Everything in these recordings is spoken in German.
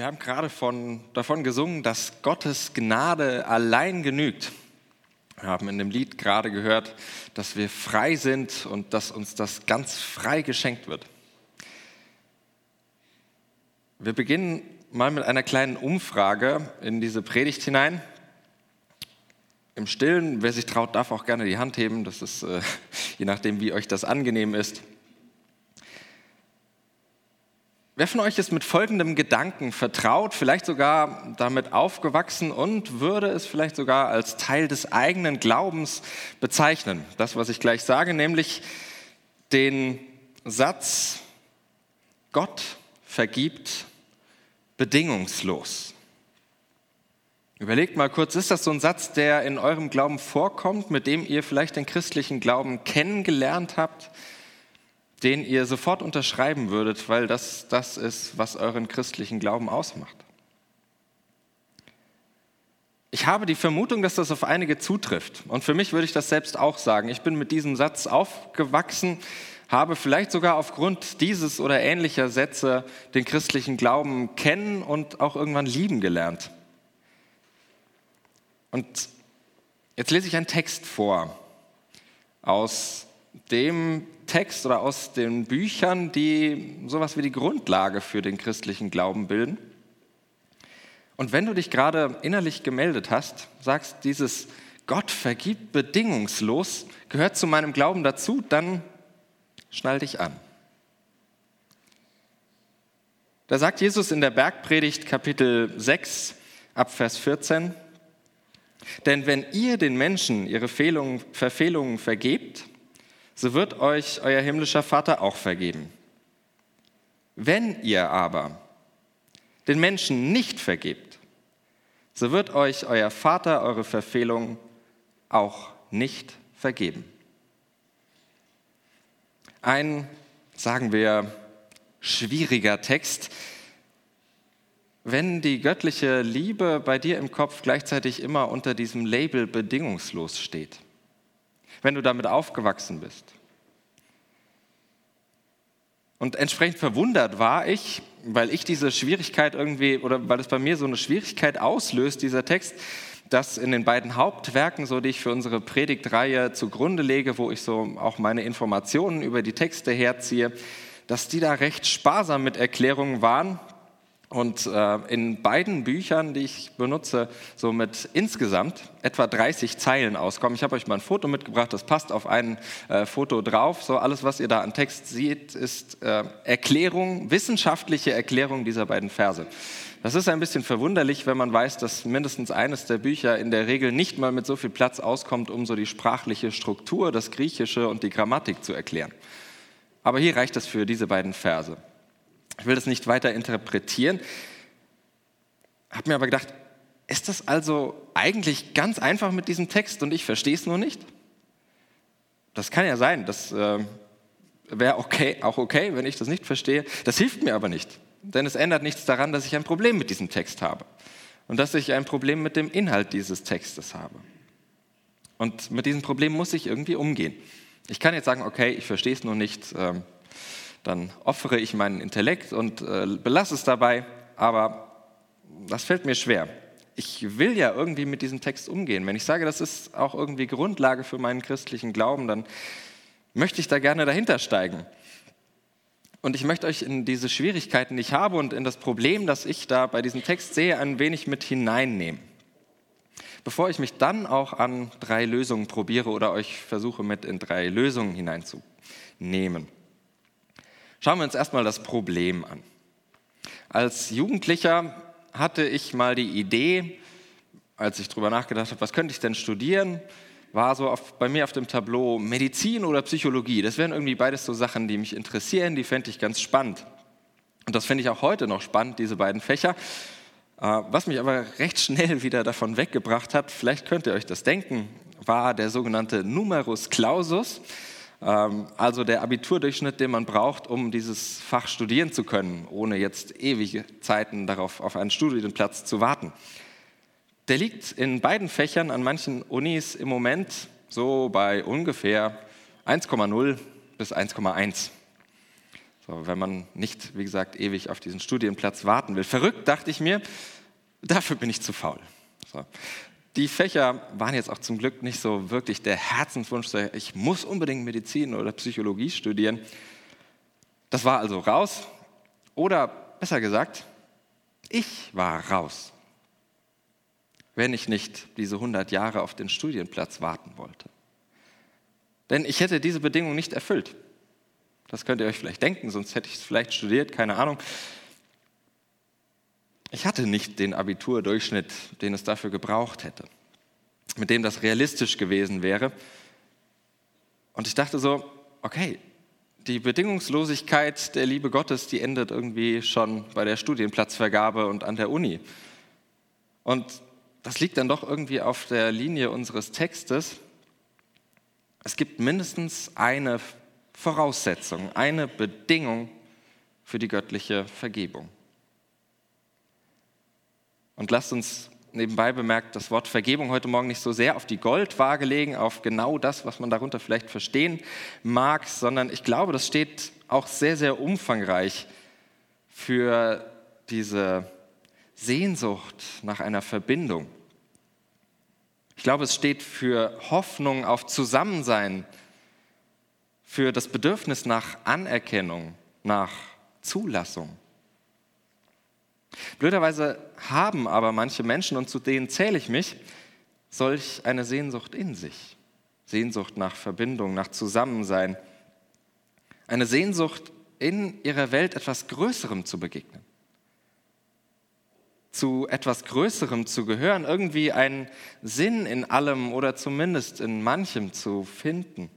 Wir haben gerade von, davon gesungen, dass Gottes Gnade allein genügt. Wir haben in dem Lied gerade gehört, dass wir frei sind und dass uns das ganz frei geschenkt wird. Wir beginnen mal mit einer kleinen Umfrage in diese Predigt hinein. Im Stillen, wer sich traut, darf auch gerne die Hand heben. Das ist äh, je nachdem, wie euch das angenehm ist. Wer von euch ist mit folgendem Gedanken vertraut, vielleicht sogar damit aufgewachsen und würde es vielleicht sogar als Teil des eigenen Glaubens bezeichnen? Das, was ich gleich sage, nämlich den Satz, Gott vergibt bedingungslos. Überlegt mal kurz, ist das so ein Satz, der in eurem Glauben vorkommt, mit dem ihr vielleicht den christlichen Glauben kennengelernt habt? Den ihr sofort unterschreiben würdet, weil das das ist, was euren christlichen Glauben ausmacht? Ich habe die Vermutung, dass das auf einige zutrifft. Und für mich würde ich das selbst auch sagen. Ich bin mit diesem Satz aufgewachsen, habe vielleicht sogar aufgrund dieses oder ähnlicher Sätze den christlichen Glauben kennen und auch irgendwann lieben gelernt. Und jetzt lese ich einen Text vor aus dem Text oder aus den Büchern, die sowas wie die Grundlage für den christlichen Glauben bilden. Und wenn du dich gerade innerlich gemeldet hast, sagst, dieses Gott vergibt bedingungslos, gehört zu meinem Glauben dazu, dann schnall dich an. Da sagt Jesus in der Bergpredigt Kapitel 6 ab Vers 14, denn wenn ihr den Menschen ihre Fehlungen, Verfehlungen vergebt, so wird euch euer himmlischer Vater auch vergeben. Wenn ihr aber den Menschen nicht vergebt, so wird euch euer Vater eure Verfehlung auch nicht vergeben. Ein, sagen wir, schwieriger Text, wenn die göttliche Liebe bei dir im Kopf gleichzeitig immer unter diesem Label bedingungslos steht wenn du damit aufgewachsen bist. Und entsprechend verwundert war ich, weil ich diese Schwierigkeit irgendwie, oder weil es bei mir so eine Schwierigkeit auslöst, dieser Text, dass in den beiden Hauptwerken, so die ich für unsere Predigtreihe zugrunde lege, wo ich so auch meine Informationen über die Texte herziehe, dass die da recht sparsam mit Erklärungen waren und äh, in beiden Büchern, die ich benutze, so mit insgesamt etwa 30 Zeilen auskommen. Ich habe euch mal ein Foto mitgebracht, das passt auf ein äh, Foto drauf. So alles, was ihr da an Text seht, ist äh, Erklärung, wissenschaftliche Erklärung dieser beiden Verse. Das ist ein bisschen verwunderlich, wenn man weiß, dass mindestens eines der Bücher in der Regel nicht mal mit so viel Platz auskommt, um so die sprachliche Struktur, das Griechische und die Grammatik zu erklären. Aber hier reicht es für diese beiden Verse. Ich will das nicht weiter interpretieren. Habe mir aber gedacht, ist das also eigentlich ganz einfach mit diesem Text und ich verstehe es nur nicht? Das kann ja sein, das äh, wäre okay, auch okay, wenn ich das nicht verstehe. Das hilft mir aber nicht, denn es ändert nichts daran, dass ich ein Problem mit diesem Text habe und dass ich ein Problem mit dem Inhalt dieses Textes habe. Und mit diesem Problem muss ich irgendwie umgehen. Ich kann jetzt sagen, okay, ich verstehe es nur nicht, ähm, dann opfere ich meinen Intellekt und äh, belasse es dabei, aber das fällt mir schwer. Ich will ja irgendwie mit diesem Text umgehen. Wenn ich sage, das ist auch irgendwie Grundlage für meinen christlichen Glauben, dann möchte ich da gerne dahinter steigen. Und ich möchte euch in diese Schwierigkeiten, die ich habe und in das Problem, das ich da bei diesem Text sehe, ein wenig mit hineinnehmen. Bevor ich mich dann auch an drei Lösungen probiere oder euch versuche, mit in drei Lösungen hineinzunehmen. Schauen wir uns erstmal das Problem an. Als Jugendlicher hatte ich mal die Idee, als ich darüber nachgedacht habe, was könnte ich denn studieren, war so auf, bei mir auf dem Tableau Medizin oder Psychologie. Das wären irgendwie beides so Sachen, die mich interessieren, die fände ich ganz spannend. Und das finde ich auch heute noch spannend, diese beiden Fächer. Äh, was mich aber recht schnell wieder davon weggebracht hat, vielleicht könnt ihr euch das denken, war der sogenannte Numerus Clausus. Ähm, also der Abiturdurchschnitt, den man braucht, um dieses Fach studieren zu können, ohne jetzt ewige Zeiten darauf auf einen Studienplatz zu warten. Der liegt in beiden Fächern an manchen Unis im Moment so bei ungefähr 1,0 bis 1,1. So, wenn man nicht, wie gesagt, ewig auf diesen Studienplatz warten will. Verrückt, dachte ich mir, dafür bin ich zu faul. So. Die Fächer waren jetzt auch zum Glück nicht so wirklich der Herzenswunsch, ich muss unbedingt Medizin oder Psychologie studieren. Das war also raus. Oder besser gesagt, ich war raus, wenn ich nicht diese 100 Jahre auf den Studienplatz warten wollte. Denn ich hätte diese Bedingung nicht erfüllt. Das könnt ihr euch vielleicht denken, sonst hätte ich es vielleicht studiert, keine Ahnung. Ich hatte nicht den Abiturdurchschnitt, den es dafür gebraucht hätte, mit dem das realistisch gewesen wäre. Und ich dachte so, okay, die Bedingungslosigkeit der Liebe Gottes, die endet irgendwie schon bei der Studienplatzvergabe und an der Uni. Und das liegt dann doch irgendwie auf der Linie unseres Textes. Es gibt mindestens eine Voraussetzung, eine Bedingung für die göttliche Vergebung. Und lasst uns nebenbei bemerkt das Wort Vergebung heute Morgen nicht so sehr auf die Goldwaage legen, auf genau das, was man darunter vielleicht verstehen mag, sondern ich glaube, das steht auch sehr, sehr umfangreich für diese Sehnsucht nach einer Verbindung. Ich glaube, es steht für Hoffnung auf Zusammensein, für das Bedürfnis nach Anerkennung, nach Zulassung. Blöderweise haben aber manche Menschen, und zu denen zähle ich mich, solch eine Sehnsucht in sich. Sehnsucht nach Verbindung, nach Zusammensein. Eine Sehnsucht, in ihrer Welt etwas Größerem zu begegnen. Zu etwas Größerem zu gehören, irgendwie einen Sinn in allem oder zumindest in manchem zu finden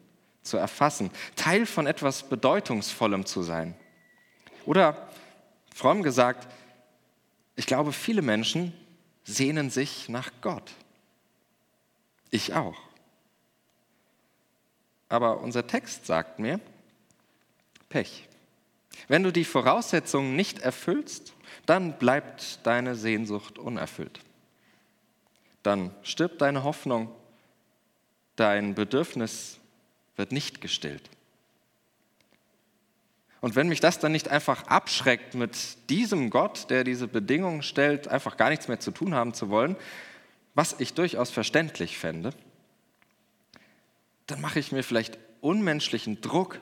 zu erfassen, Teil von etwas Bedeutungsvollem zu sein. Oder fromm gesagt, ich glaube, viele Menschen sehnen sich nach Gott. Ich auch. Aber unser Text sagt mir, Pech. Wenn du die Voraussetzungen nicht erfüllst, dann bleibt deine Sehnsucht unerfüllt. Dann stirbt deine Hoffnung, dein Bedürfnis wird nicht gestillt. Und wenn mich das dann nicht einfach abschreckt, mit diesem Gott, der diese Bedingungen stellt, einfach gar nichts mehr zu tun haben zu wollen, was ich durchaus verständlich fände, dann mache ich mir vielleicht unmenschlichen Druck,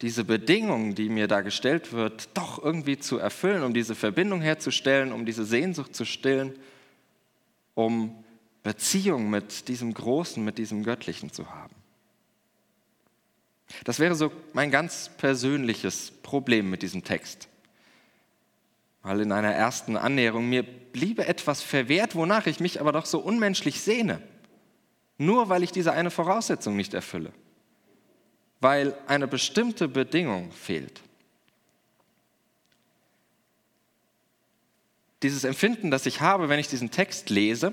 diese Bedingungen, die mir da gestellt wird, doch irgendwie zu erfüllen, um diese Verbindung herzustellen, um diese Sehnsucht zu stillen, um Beziehung mit diesem Großen, mit diesem Göttlichen zu haben. Das wäre so mein ganz persönliches Problem mit diesem Text. Weil in einer ersten Annäherung mir bliebe etwas verwehrt, wonach ich mich aber doch so unmenschlich sehne. Nur weil ich diese eine Voraussetzung nicht erfülle. Weil eine bestimmte Bedingung fehlt. Dieses Empfinden, das ich habe, wenn ich diesen Text lese,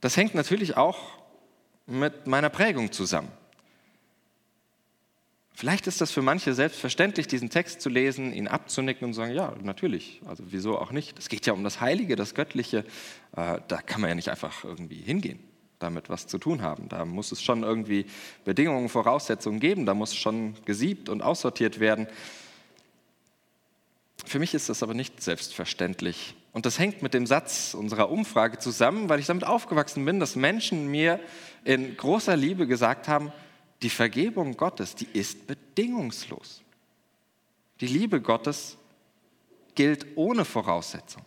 das hängt natürlich auch mit meiner Prägung zusammen. Vielleicht ist das für manche selbstverständlich, diesen Text zu lesen, ihn abzunicken und zu sagen, ja, natürlich, also wieso auch nicht. Es geht ja um das Heilige, das Göttliche, äh, da kann man ja nicht einfach irgendwie hingehen, damit was zu tun haben. Da muss es schon irgendwie Bedingungen, Voraussetzungen geben, da muss schon gesiebt und aussortiert werden. Für mich ist das aber nicht selbstverständlich. Und das hängt mit dem Satz unserer Umfrage zusammen, weil ich damit aufgewachsen bin, dass Menschen mir in großer Liebe gesagt haben, die Vergebung Gottes, die ist bedingungslos. Die Liebe Gottes gilt ohne Voraussetzung.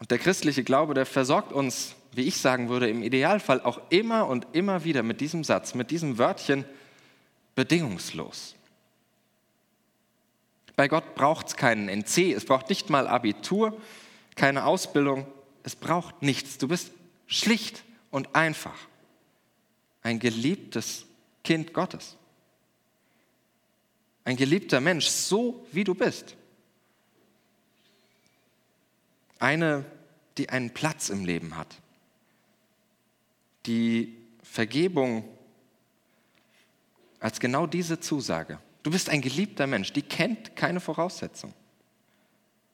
Und der christliche Glaube, der versorgt uns, wie ich sagen würde, im Idealfall auch immer und immer wieder mit diesem Satz, mit diesem Wörtchen bedingungslos. Bei Gott braucht es keinen NC, es braucht nicht mal Abitur, keine Ausbildung, es braucht nichts. Du bist schlicht und einfach ein geliebtes Kind Gottes. Ein geliebter Mensch, so wie du bist. Eine, die einen Platz im Leben hat. Die Vergebung als genau diese Zusage. Du bist ein geliebter Mensch, die kennt keine Voraussetzung.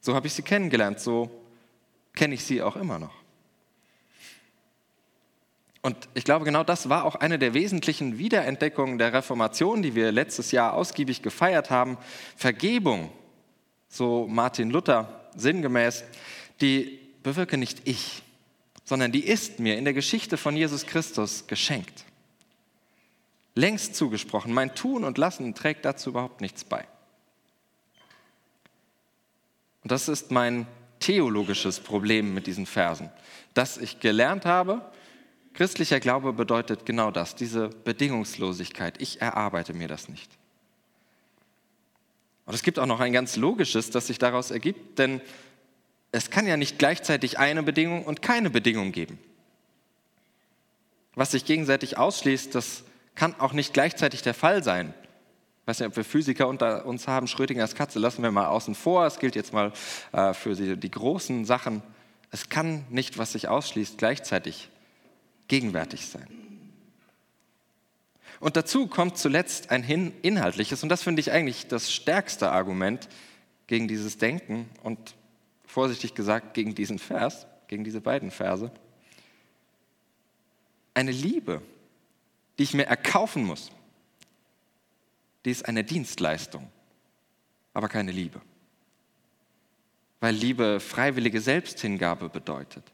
So habe ich sie kennengelernt, so kenne ich sie auch immer noch. Und ich glaube, genau das war auch eine der wesentlichen Wiederentdeckungen der Reformation, die wir letztes Jahr ausgiebig gefeiert haben. Vergebung, so Martin Luther sinngemäß, die bewirke nicht ich, sondern die ist mir in der Geschichte von Jesus Christus geschenkt. Längst zugesprochen. Mein Tun und Lassen trägt dazu überhaupt nichts bei. Und das ist mein theologisches Problem mit diesen Versen, dass ich gelernt habe, Christlicher Glaube bedeutet genau das, diese Bedingungslosigkeit. Ich erarbeite mir das nicht. Und es gibt auch noch ein ganz logisches, das sich daraus ergibt, denn es kann ja nicht gleichzeitig eine Bedingung und keine Bedingung geben. Was sich gegenseitig ausschließt, das kann auch nicht gleichzeitig der Fall sein. Ich weiß nicht, ob wir Physiker unter uns haben, Schrödingers Katze lassen wir mal außen vor. Es gilt jetzt mal äh, für die, die großen Sachen. Es kann nicht, was sich ausschließt, gleichzeitig gegenwärtig sein. Und dazu kommt zuletzt ein inhaltliches, und das finde ich eigentlich das stärkste Argument gegen dieses Denken und vorsichtig gesagt gegen diesen Vers, gegen diese beiden Verse. Eine Liebe, die ich mir erkaufen muss, die ist eine Dienstleistung, aber keine Liebe. Weil Liebe freiwillige Selbsthingabe bedeutet.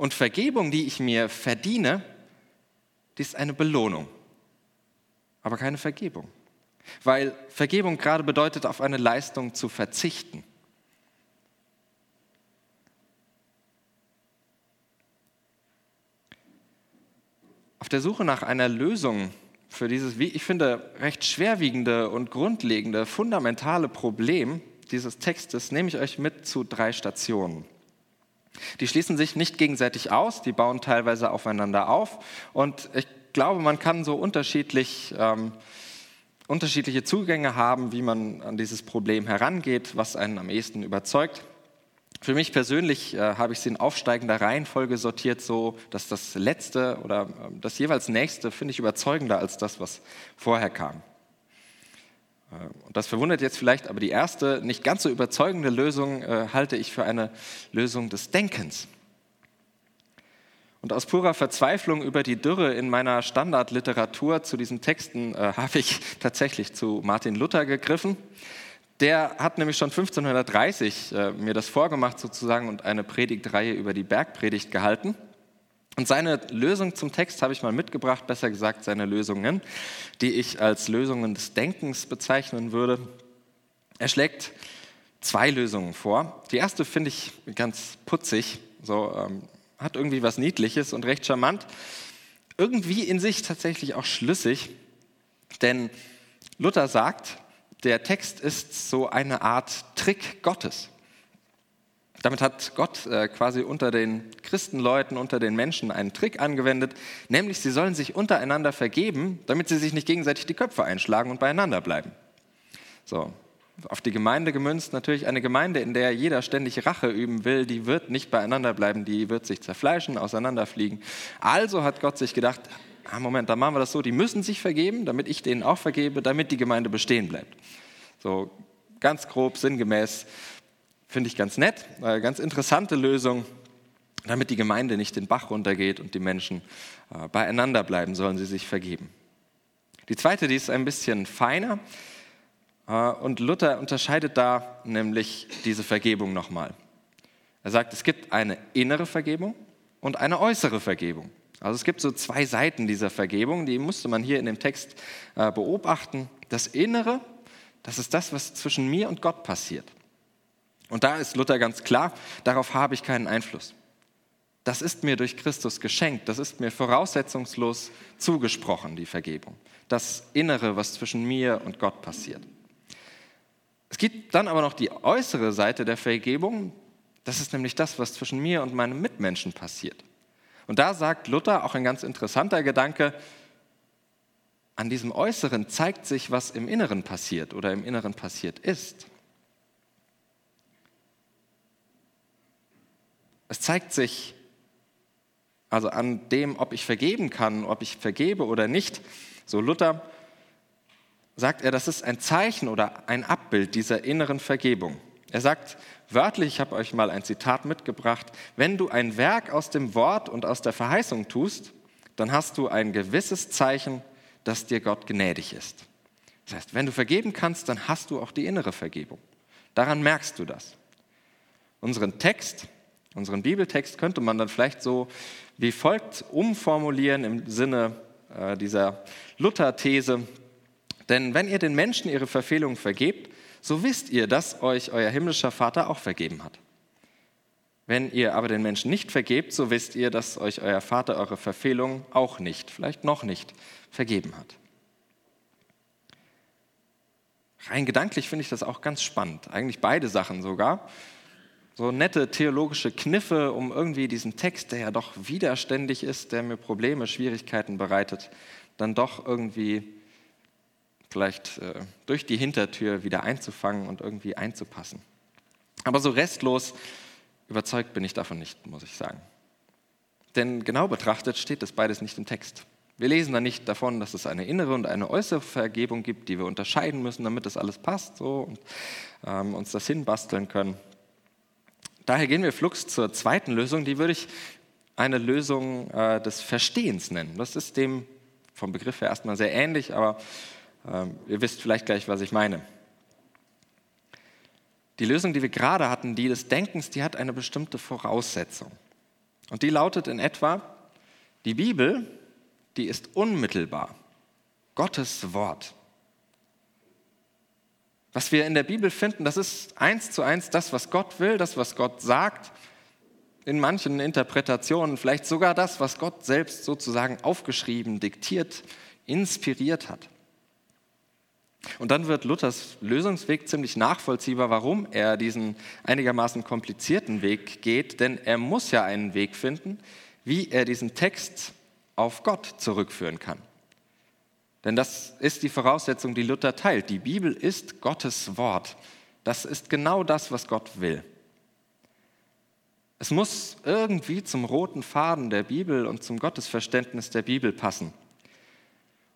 Und Vergebung, die ich mir verdiene, die ist eine Belohnung, aber keine Vergebung. Weil Vergebung gerade bedeutet, auf eine Leistung zu verzichten. Auf der Suche nach einer Lösung für dieses, wie ich finde, recht schwerwiegende und grundlegende, fundamentale Problem dieses Textes nehme ich euch mit zu drei Stationen. Die schließen sich nicht gegenseitig aus, die bauen teilweise aufeinander auf. Und ich glaube, man kann so unterschiedlich, ähm, unterschiedliche Zugänge haben, wie man an dieses Problem herangeht, was einen am ehesten überzeugt. Für mich persönlich äh, habe ich sie in aufsteigender Reihenfolge sortiert, so dass das letzte oder äh, das jeweils nächste finde ich überzeugender als das, was vorher kam. Äh, und das verwundert jetzt vielleicht, aber die erste, nicht ganz so überzeugende Lösung äh, halte ich für eine Lösung des Denkens. Und aus purer Verzweiflung über die Dürre in meiner Standardliteratur zu diesen Texten äh, habe ich tatsächlich zu Martin Luther gegriffen. Der hat nämlich schon 1530 äh, mir das vorgemacht sozusagen und eine Predigtreihe über die Bergpredigt gehalten. Und seine Lösung zum Text habe ich mal mitgebracht, besser gesagt seine Lösungen, die ich als Lösungen des Denkens bezeichnen würde. Er schlägt zwei Lösungen vor. Die erste finde ich ganz putzig, so ähm, hat irgendwie was Niedliches und recht charmant. Irgendwie in sich tatsächlich auch schlüssig, denn Luther sagt, der Text ist so eine Art Trick Gottes. Damit hat Gott äh, quasi unter den Christenleuten, unter den Menschen einen Trick angewendet, nämlich sie sollen sich untereinander vergeben, damit sie sich nicht gegenseitig die Köpfe einschlagen und beieinander bleiben. So, auf die Gemeinde gemünzt natürlich eine Gemeinde, in der jeder ständig Rache üben will, die wird nicht beieinander bleiben, die wird sich zerfleischen, auseinanderfliegen. Also hat Gott sich gedacht, ah, Moment, dann machen wir das so, die müssen sich vergeben, damit ich denen auch vergebe, damit die Gemeinde bestehen bleibt. So ganz grob, sinngemäß Finde ich ganz nett, äh, ganz interessante Lösung. Damit die Gemeinde nicht den Bach runtergeht und die Menschen äh, beieinander bleiben, sollen sie sich vergeben. Die zweite, die ist ein bisschen feiner. Äh, und Luther unterscheidet da nämlich diese Vergebung nochmal. Er sagt, es gibt eine innere Vergebung und eine äußere Vergebung. Also es gibt so zwei Seiten dieser Vergebung, die musste man hier in dem Text beobachten. Das Innere, das ist das, was zwischen mir und Gott passiert. Und da ist Luther ganz klar, darauf habe ich keinen Einfluss. Das ist mir durch Christus geschenkt, das ist mir voraussetzungslos zugesprochen, die Vergebung. Das Innere, was zwischen mir und Gott passiert. Es gibt dann aber noch die äußere Seite der Vergebung, das ist nämlich das, was zwischen mir und meinem Mitmenschen passiert. Und da sagt Luther, auch ein ganz interessanter Gedanke, an diesem Äußeren zeigt sich, was im Inneren passiert oder im Inneren passiert ist. Es zeigt sich also an dem, ob ich vergeben kann, ob ich vergebe oder nicht. So Luther sagt er, das ist ein Zeichen oder ein Abbild dieser inneren Vergebung. Er sagt wörtlich, ich habe euch mal ein Zitat mitgebracht, wenn du ein Werk aus dem Wort und aus der Verheißung tust, dann hast du ein gewisses Zeichen, dass dir Gott gnädig ist. Das heißt, wenn du vergeben kannst, dann hast du auch die innere Vergebung. Daran merkst du das. Unseren Text, unseren Bibeltext könnte man dann vielleicht so wie folgt umformulieren im Sinne äh, dieser Luther-These. Denn wenn ihr den Menschen ihre Verfehlungen vergebt, so wisst ihr, dass euch euer himmlischer Vater auch vergeben hat. Wenn ihr aber den Menschen nicht vergebt, so wisst ihr, dass euch euer Vater eure Verfehlungen auch nicht, vielleicht noch nicht, vergeben hat. Rein gedanklich finde ich das auch ganz spannend, eigentlich beide Sachen sogar. So nette theologische Kniffe, um irgendwie diesen Text, der ja doch widerständig ist, der mir Probleme, Schwierigkeiten bereitet, dann doch irgendwie vielleicht äh, durch die Hintertür wieder einzufangen und irgendwie einzupassen. Aber so restlos überzeugt bin ich davon nicht, muss ich sagen. Denn genau betrachtet steht das beides nicht im Text. Wir lesen da nicht davon, dass es eine innere und eine äußere Vergebung gibt, die wir unterscheiden müssen, damit das alles passt so, und ähm, uns das hinbasteln können. Daher gehen wir flugs zur zweiten Lösung, die würde ich eine Lösung äh, des Verstehens nennen. Das ist dem vom Begriff her erstmal sehr ähnlich, aber ähm, ihr wisst vielleicht gleich, was ich meine. Die Lösung, die wir gerade hatten, die des Denkens, die hat eine bestimmte Voraussetzung. Und die lautet in etwa, die Bibel, die ist unmittelbar. Gottes Wort. Was wir in der Bibel finden, das ist eins zu eins das, was Gott will, das, was Gott sagt. In manchen Interpretationen vielleicht sogar das, was Gott selbst sozusagen aufgeschrieben, diktiert, inspiriert hat. Und dann wird Luthers Lösungsweg ziemlich nachvollziehbar, warum er diesen einigermaßen komplizierten Weg geht, denn er muss ja einen Weg finden, wie er diesen Text auf Gott zurückführen kann. Denn das ist die Voraussetzung, die Luther teilt. Die Bibel ist Gottes Wort. Das ist genau das, was Gott will. Es muss irgendwie zum roten Faden der Bibel und zum Gottesverständnis der Bibel passen.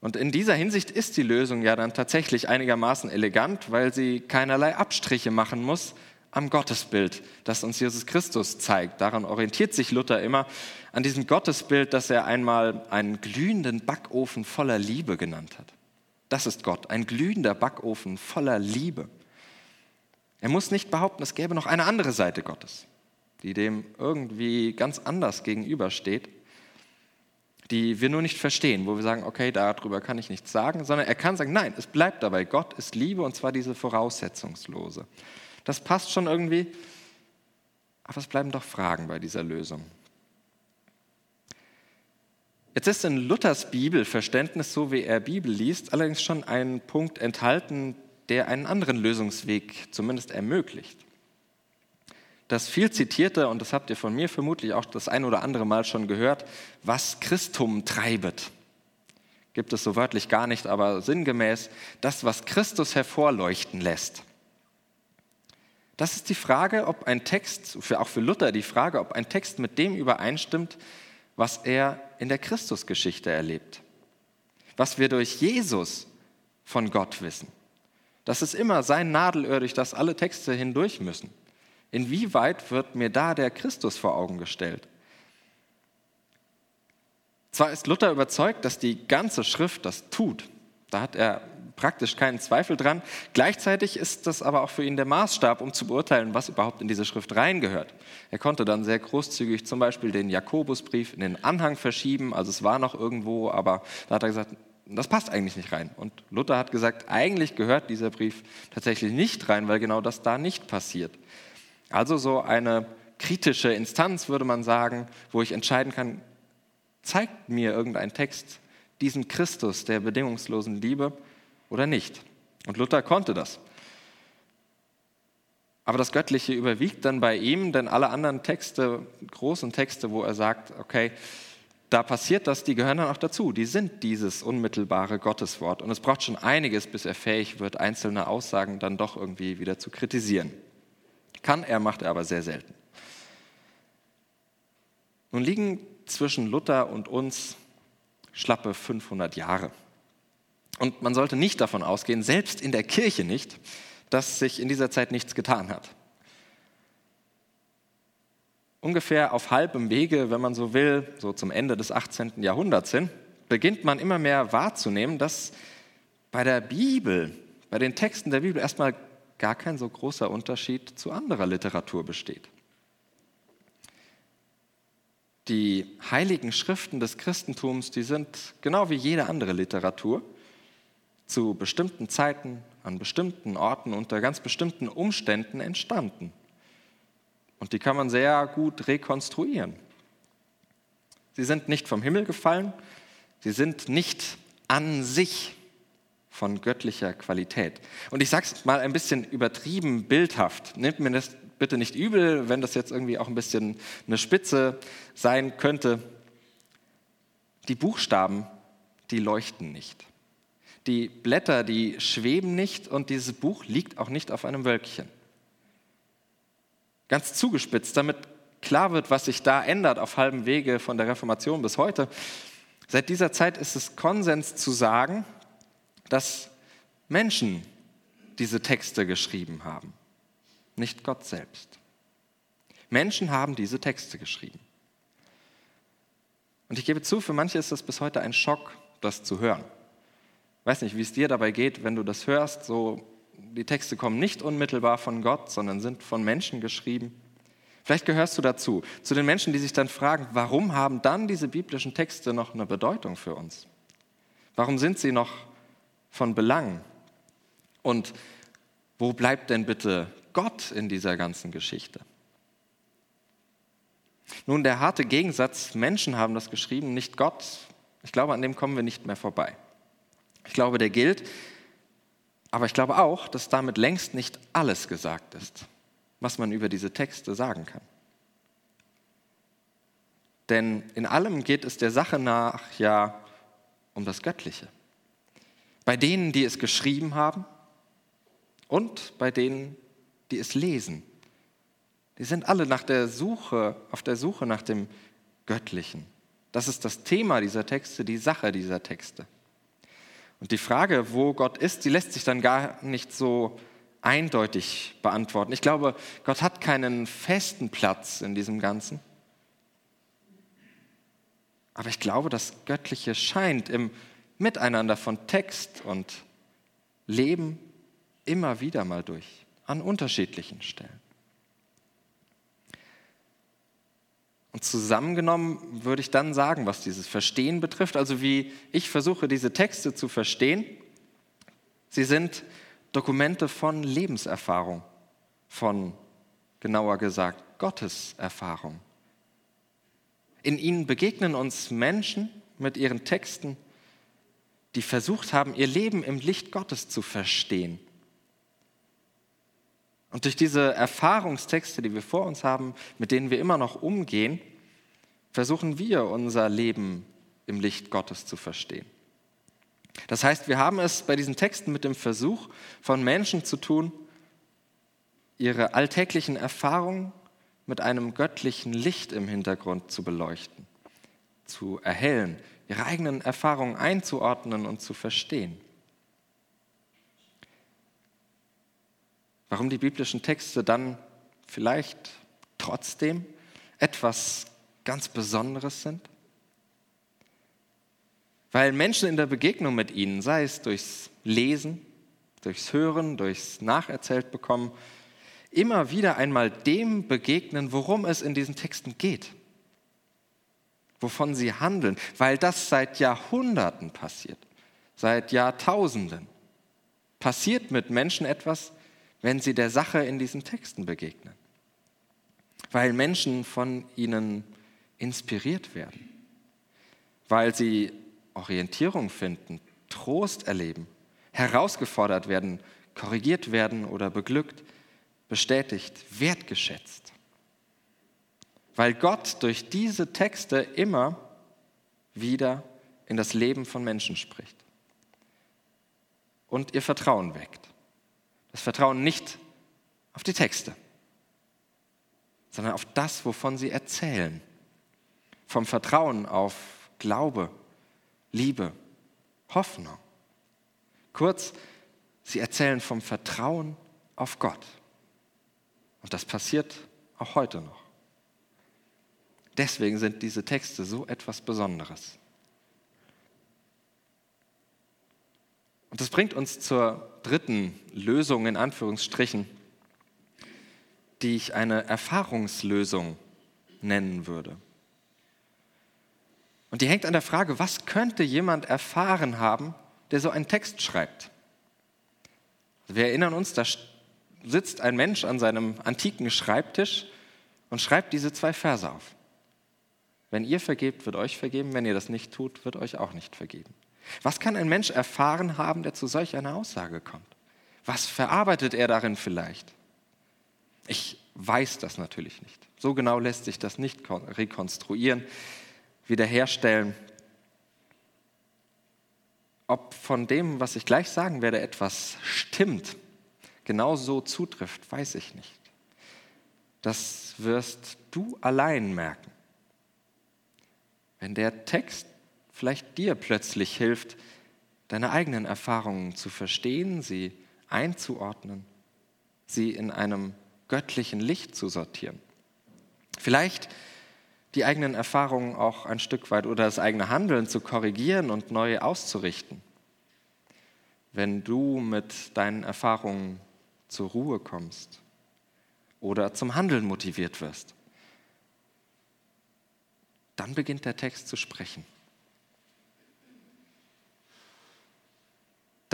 Und in dieser Hinsicht ist die Lösung ja dann tatsächlich einigermaßen elegant, weil sie keinerlei Abstriche machen muss am Gottesbild, das uns Jesus Christus zeigt. Daran orientiert sich Luther immer, an diesem Gottesbild, das er einmal einen glühenden Backofen voller Liebe genannt hat. Das ist Gott, ein glühender Backofen voller Liebe. Er muss nicht behaupten, es gäbe noch eine andere Seite Gottes, die dem irgendwie ganz anders gegenübersteht die wir nur nicht verstehen, wo wir sagen, okay, darüber kann ich nichts sagen, sondern er kann sagen, nein, es bleibt dabei, Gott ist Liebe und zwar diese voraussetzungslose. Das passt schon irgendwie, aber es bleiben doch Fragen bei dieser Lösung. Jetzt ist in Luthers Bibelverständnis, so wie er Bibel liest, allerdings schon ein Punkt enthalten, der einen anderen Lösungsweg zumindest ermöglicht das viel zitierte, und das habt ihr von mir vermutlich auch das ein oder andere Mal schon gehört, was Christum treibet. Gibt es so wörtlich gar nicht, aber sinngemäß das, was Christus hervorleuchten lässt. Das ist die Frage, ob ein Text, für, auch für Luther die Frage, ob ein Text mit dem übereinstimmt, was er in der Christusgeschichte erlebt. Was wir durch Jesus von Gott wissen. Das ist immer sein Nadelöhr, durch das alle Texte hindurch müssen. Inwieweit wird mir da der Christus vor Augen gestellt? Zwar ist Luther überzeugt, dass die ganze Schrift das tut, da hat er praktisch keinen Zweifel dran. Gleichzeitig ist das aber auch für ihn der Maßstab, um zu beurteilen, was überhaupt in diese Schrift reingehört. Er konnte dann sehr großzügig zum Beispiel den Jakobusbrief in den Anhang verschieben, also es war noch irgendwo, aber da hat er gesagt, das passt eigentlich nicht rein. Und Luther hat gesagt, eigentlich gehört dieser Brief tatsächlich nicht rein, weil genau das da nicht passiert. Also so eine kritische Instanz, würde man sagen, wo ich entscheiden kann, zeigt mir irgendein Text diesen Christus der bedingungslosen Liebe oder nicht. Und Luther konnte das. Aber das Göttliche überwiegt dann bei ihm, denn alle anderen Texte, großen Texte, wo er sagt, okay, da passiert das, die gehören dann auch dazu. Die sind dieses unmittelbare Gotteswort. Und es braucht schon einiges, bis er fähig wird, einzelne Aussagen dann doch irgendwie wieder zu kritisieren. Kann er, macht er aber sehr selten. Nun liegen zwischen Luther und uns schlappe 500 Jahre. Und man sollte nicht davon ausgehen, selbst in der Kirche nicht, dass sich in dieser Zeit nichts getan hat. ungefähr auf halbem Wege, wenn man so will, so zum Ende des 18. Jahrhunderts hin, beginnt man immer mehr wahrzunehmen, dass bei der Bibel, bei den Texten der Bibel erstmal gar kein so großer Unterschied zu anderer Literatur besteht. Die heiligen Schriften des Christentums, die sind genau wie jede andere Literatur zu bestimmten Zeiten, an bestimmten Orten, unter ganz bestimmten Umständen entstanden. Und die kann man sehr gut rekonstruieren. Sie sind nicht vom Himmel gefallen, sie sind nicht an sich von göttlicher Qualität. Und ich sage es mal ein bisschen übertrieben bildhaft. Nehmt mir das bitte nicht übel, wenn das jetzt irgendwie auch ein bisschen eine Spitze sein könnte. Die Buchstaben, die leuchten nicht. Die Blätter, die schweben nicht und dieses Buch liegt auch nicht auf einem Wölkchen. Ganz zugespitzt, damit klar wird, was sich da ändert auf halbem Wege von der Reformation bis heute. Seit dieser Zeit ist es Konsens zu sagen, dass Menschen diese Texte geschrieben haben, nicht Gott selbst. Menschen haben diese Texte geschrieben. Und ich gebe zu, für manche ist das bis heute ein Schock, das zu hören. Weiß nicht, wie es dir dabei geht, wenn du das hörst, so die Texte kommen nicht unmittelbar von Gott, sondern sind von Menschen geschrieben. Vielleicht gehörst du dazu, zu den Menschen, die sich dann fragen, warum haben dann diese biblischen Texte noch eine Bedeutung für uns? Warum sind sie noch von Belang? Und wo bleibt denn bitte Gott in dieser ganzen Geschichte? Nun, der harte Gegensatz, Menschen haben das geschrieben, nicht Gott, ich glaube, an dem kommen wir nicht mehr vorbei. Ich glaube, der gilt, aber ich glaube auch, dass damit längst nicht alles gesagt ist, was man über diese Texte sagen kann. Denn in allem geht es der Sache nach ja um das Göttliche. Bei denen, die es geschrieben haben und bei denen, die es lesen. Die sind alle nach der Suche, auf der Suche nach dem Göttlichen. Das ist das Thema dieser Texte, die Sache dieser Texte. Und die Frage, wo Gott ist, die lässt sich dann gar nicht so eindeutig beantworten. Ich glaube, Gott hat keinen festen Platz in diesem Ganzen. Aber ich glaube, das Göttliche scheint im Miteinander von Text und Leben immer wieder mal durch, an unterschiedlichen Stellen. Und zusammengenommen würde ich dann sagen, was dieses Verstehen betrifft, also wie ich versuche, diese Texte zu verstehen. Sie sind Dokumente von Lebenserfahrung, von, genauer gesagt, Gotteserfahrung. In ihnen begegnen uns Menschen mit ihren Texten, die versucht haben, ihr Leben im Licht Gottes zu verstehen. Und durch diese Erfahrungstexte, die wir vor uns haben, mit denen wir immer noch umgehen, versuchen wir unser Leben im Licht Gottes zu verstehen. Das heißt, wir haben es bei diesen Texten mit dem Versuch von Menschen zu tun, ihre alltäglichen Erfahrungen mit einem göttlichen Licht im Hintergrund zu beleuchten, zu erhellen, ihre eigenen Erfahrungen einzuordnen und zu verstehen. Warum die biblischen Texte dann vielleicht trotzdem etwas ganz Besonderes sind? Weil Menschen in der Begegnung mit ihnen, sei es durchs Lesen, durchs Hören, durchs Nacherzählt bekommen, immer wieder einmal dem begegnen, worum es in diesen Texten geht, wovon sie handeln, weil das seit Jahrhunderten passiert, seit Jahrtausenden. Passiert mit Menschen etwas, wenn sie der Sache in diesen Texten begegnen, weil Menschen von ihnen inspiriert werden, weil sie Orientierung finden, Trost erleben, herausgefordert werden, korrigiert werden oder beglückt, bestätigt, wertgeschätzt. Weil Gott durch diese Texte immer wieder in das Leben von Menschen spricht und ihr Vertrauen weckt. Das Vertrauen nicht auf die Texte, sondern auf das, wovon sie erzählen. Vom Vertrauen auf Glaube, Liebe, Hoffnung. Kurz, sie erzählen vom Vertrauen auf Gott. Und das passiert auch heute noch. Deswegen sind diese Texte so etwas Besonderes. Und das bringt uns zur dritten Lösung in Anführungsstrichen, die ich eine Erfahrungslösung nennen würde. Und die hängt an der Frage, was könnte jemand erfahren haben, der so einen Text schreibt? Wir erinnern uns, da sitzt ein Mensch an seinem antiken Schreibtisch und schreibt diese zwei Verse auf. Wenn ihr vergebt, wird euch vergeben, wenn ihr das nicht tut, wird euch auch nicht vergeben. Was kann ein Mensch erfahren haben, der zu solch einer Aussage kommt? Was verarbeitet er darin vielleicht? Ich weiß das natürlich nicht. So genau lässt sich das nicht rekonstruieren, wiederherstellen. Ob von dem, was ich gleich sagen werde, etwas stimmt, genauso zutrifft, weiß ich nicht. Das wirst du allein merken. Wenn der Text vielleicht dir plötzlich hilft, deine eigenen Erfahrungen zu verstehen, sie einzuordnen, sie in einem göttlichen Licht zu sortieren. Vielleicht die eigenen Erfahrungen auch ein Stück weit oder das eigene Handeln zu korrigieren und neu auszurichten. Wenn du mit deinen Erfahrungen zur Ruhe kommst oder zum Handeln motiviert wirst, dann beginnt der Text zu sprechen.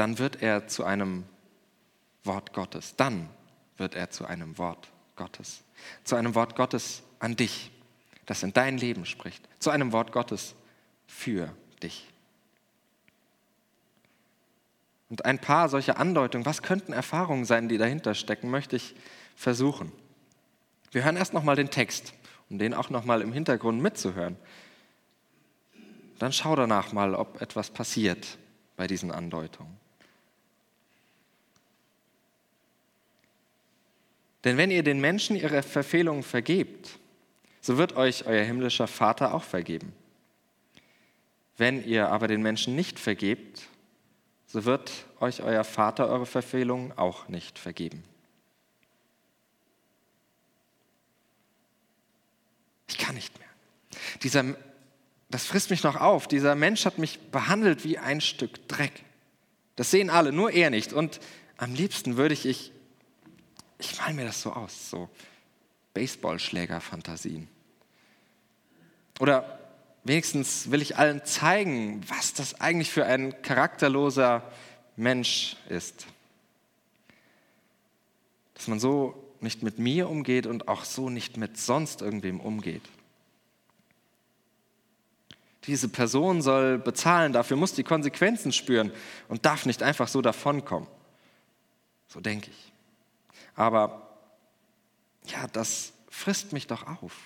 Dann wird er zu einem Wort Gottes. Dann wird er zu einem Wort Gottes. Zu einem Wort Gottes an dich, das in dein Leben spricht. Zu einem Wort Gottes für dich. Und ein paar solcher Andeutungen, was könnten Erfahrungen sein, die dahinter stecken, möchte ich versuchen. Wir hören erst nochmal den Text, um den auch nochmal im Hintergrund mitzuhören. Dann schau danach mal, ob etwas passiert bei diesen Andeutungen. Denn wenn ihr den Menschen ihre Verfehlungen vergebt, so wird euch euer himmlischer Vater auch vergeben. Wenn ihr aber den Menschen nicht vergebt, so wird euch euer Vater eure Verfehlungen auch nicht vergeben. Ich kann nicht mehr. Dieser, das frisst mich noch auf. Dieser Mensch hat mich behandelt wie ein Stück Dreck. Das sehen alle, nur er nicht. Und am liebsten würde ich ich male mir das so aus, so Baseballschläger-Fantasien. Oder wenigstens will ich allen zeigen, was das eigentlich für ein charakterloser Mensch ist. Dass man so nicht mit mir umgeht und auch so nicht mit sonst irgendwem umgeht. Diese Person soll bezahlen, dafür muss die Konsequenzen spüren und darf nicht einfach so davonkommen. So denke ich. Aber ja, das frisst mich doch auf.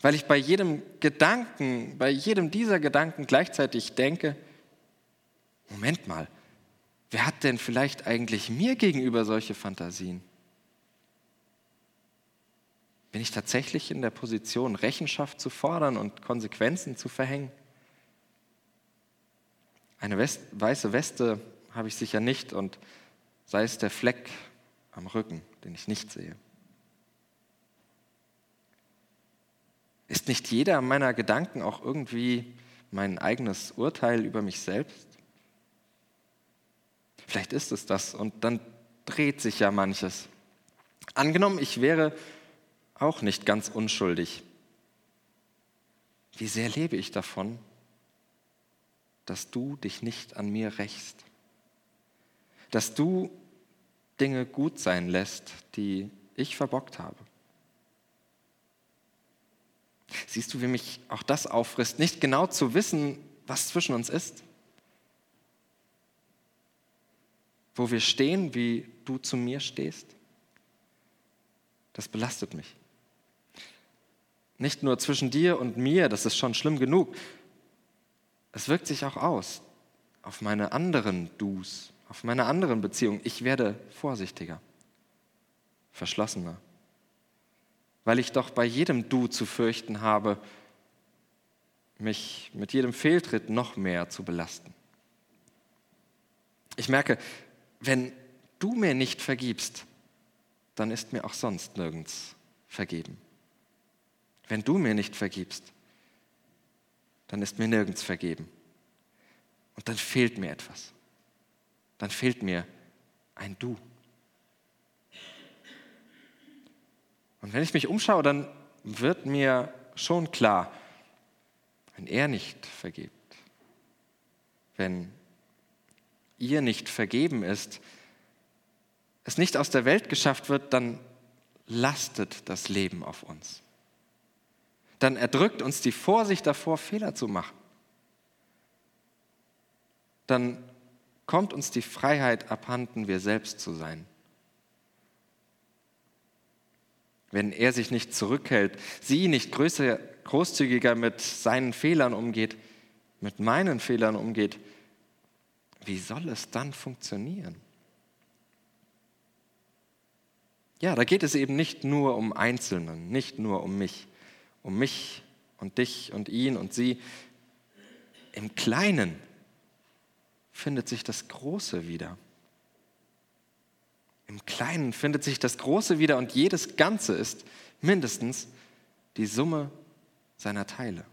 Weil ich bei jedem Gedanken, bei jedem dieser Gedanken gleichzeitig denke, Moment mal, wer hat denn vielleicht eigentlich mir gegenüber solche Fantasien? Bin ich tatsächlich in der Position, Rechenschaft zu fordern und Konsequenzen zu verhängen? Eine West weiße Weste habe ich sicher nicht und sei es der Fleck am Rücken, den ich nicht sehe. Ist nicht jeder meiner Gedanken auch irgendwie mein eigenes Urteil über mich selbst? Vielleicht ist es das und dann dreht sich ja manches. Angenommen, ich wäre auch nicht ganz unschuldig. Wie sehr lebe ich davon, dass du dich nicht an mir rächst? Dass du Dinge gut sein lässt, die ich verbockt habe. Siehst du, wie mich auch das auffrisst, nicht genau zu wissen, was zwischen uns ist? Wo wir stehen, wie du zu mir stehst? Das belastet mich. Nicht nur zwischen dir und mir, das ist schon schlimm genug. Es wirkt sich auch aus auf meine anderen Dus, auf meine anderen Beziehungen. Ich werde vorsichtiger, verschlossener, weil ich doch bei jedem Du zu fürchten habe, mich mit jedem Fehltritt noch mehr zu belasten. Ich merke, wenn du mir nicht vergibst, dann ist mir auch sonst nirgends vergeben. wenn du mir nicht vergibst, dann ist mir nirgends vergeben. Und dann fehlt mir etwas. Dann fehlt mir ein Du. Und wenn ich mich umschaue, dann wird mir schon klar, wenn er nicht vergibt, wenn ihr nicht vergeben ist, es nicht aus der Welt geschafft wird, dann lastet das Leben auf uns. Dann erdrückt uns die Vorsicht davor, Fehler zu machen. Dann kommt uns die Freiheit abhanden, wir selbst zu sein. Wenn er sich nicht zurückhält, sie nicht größer, großzügiger mit seinen Fehlern umgeht, mit meinen Fehlern umgeht, wie soll es dann funktionieren? Ja, da geht es eben nicht nur um Einzelnen, nicht nur um mich, um mich und dich und ihn und sie. Im Kleinen findet sich das Große wieder. Im Kleinen findet sich das Große wieder und jedes Ganze ist mindestens die Summe seiner Teile.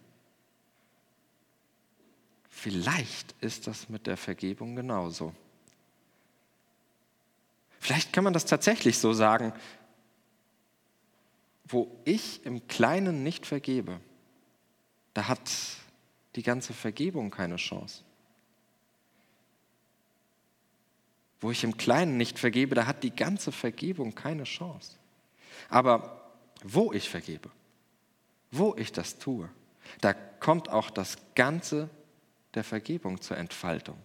Vielleicht ist das mit der Vergebung genauso. Vielleicht kann man das tatsächlich so sagen, wo ich im Kleinen nicht vergebe, da hat die ganze Vergebung keine Chance. Wo ich im Kleinen nicht vergebe, da hat die ganze Vergebung keine Chance. Aber wo ich vergebe, wo ich das tue, da kommt auch das Ganze der Vergebung zur Entfaltung.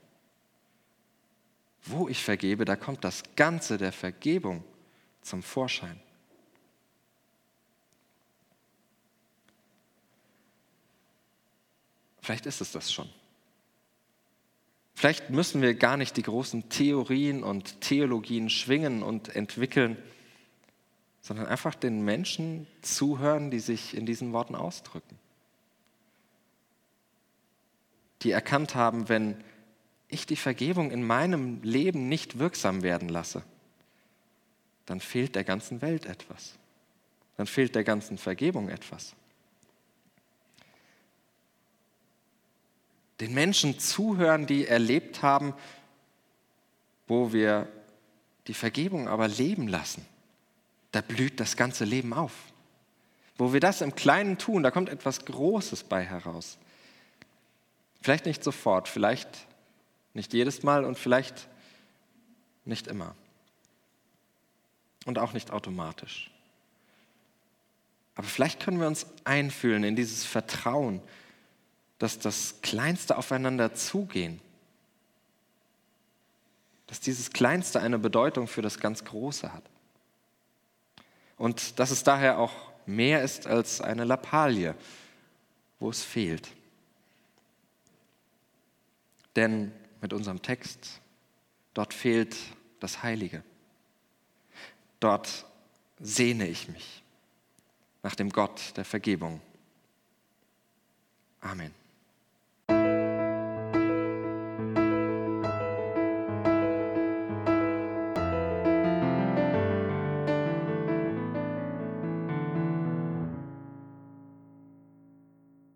Wo ich vergebe, da kommt das Ganze der Vergebung zum Vorschein. Vielleicht ist es das schon. Vielleicht müssen wir gar nicht die großen Theorien und Theologien schwingen und entwickeln, sondern einfach den Menschen zuhören, die sich in diesen Worten ausdrücken. Die erkannt haben, wenn ich die Vergebung in meinem Leben nicht wirksam werden lasse, dann fehlt der ganzen Welt etwas. Dann fehlt der ganzen Vergebung etwas. Den Menschen zuhören, die erlebt haben, wo wir die Vergebung aber leben lassen. Da blüht das ganze Leben auf. Wo wir das im Kleinen tun, da kommt etwas Großes bei heraus. Vielleicht nicht sofort, vielleicht nicht jedes Mal und vielleicht nicht immer. Und auch nicht automatisch. Aber vielleicht können wir uns einfühlen in dieses Vertrauen, dass das Kleinste aufeinander zugehen, dass dieses Kleinste eine Bedeutung für das ganz Große hat. Und dass es daher auch mehr ist als eine Lappalie, wo es fehlt. Denn mit unserem Text. Dort fehlt das Heilige. Dort sehne ich mich nach dem Gott der Vergebung. Amen.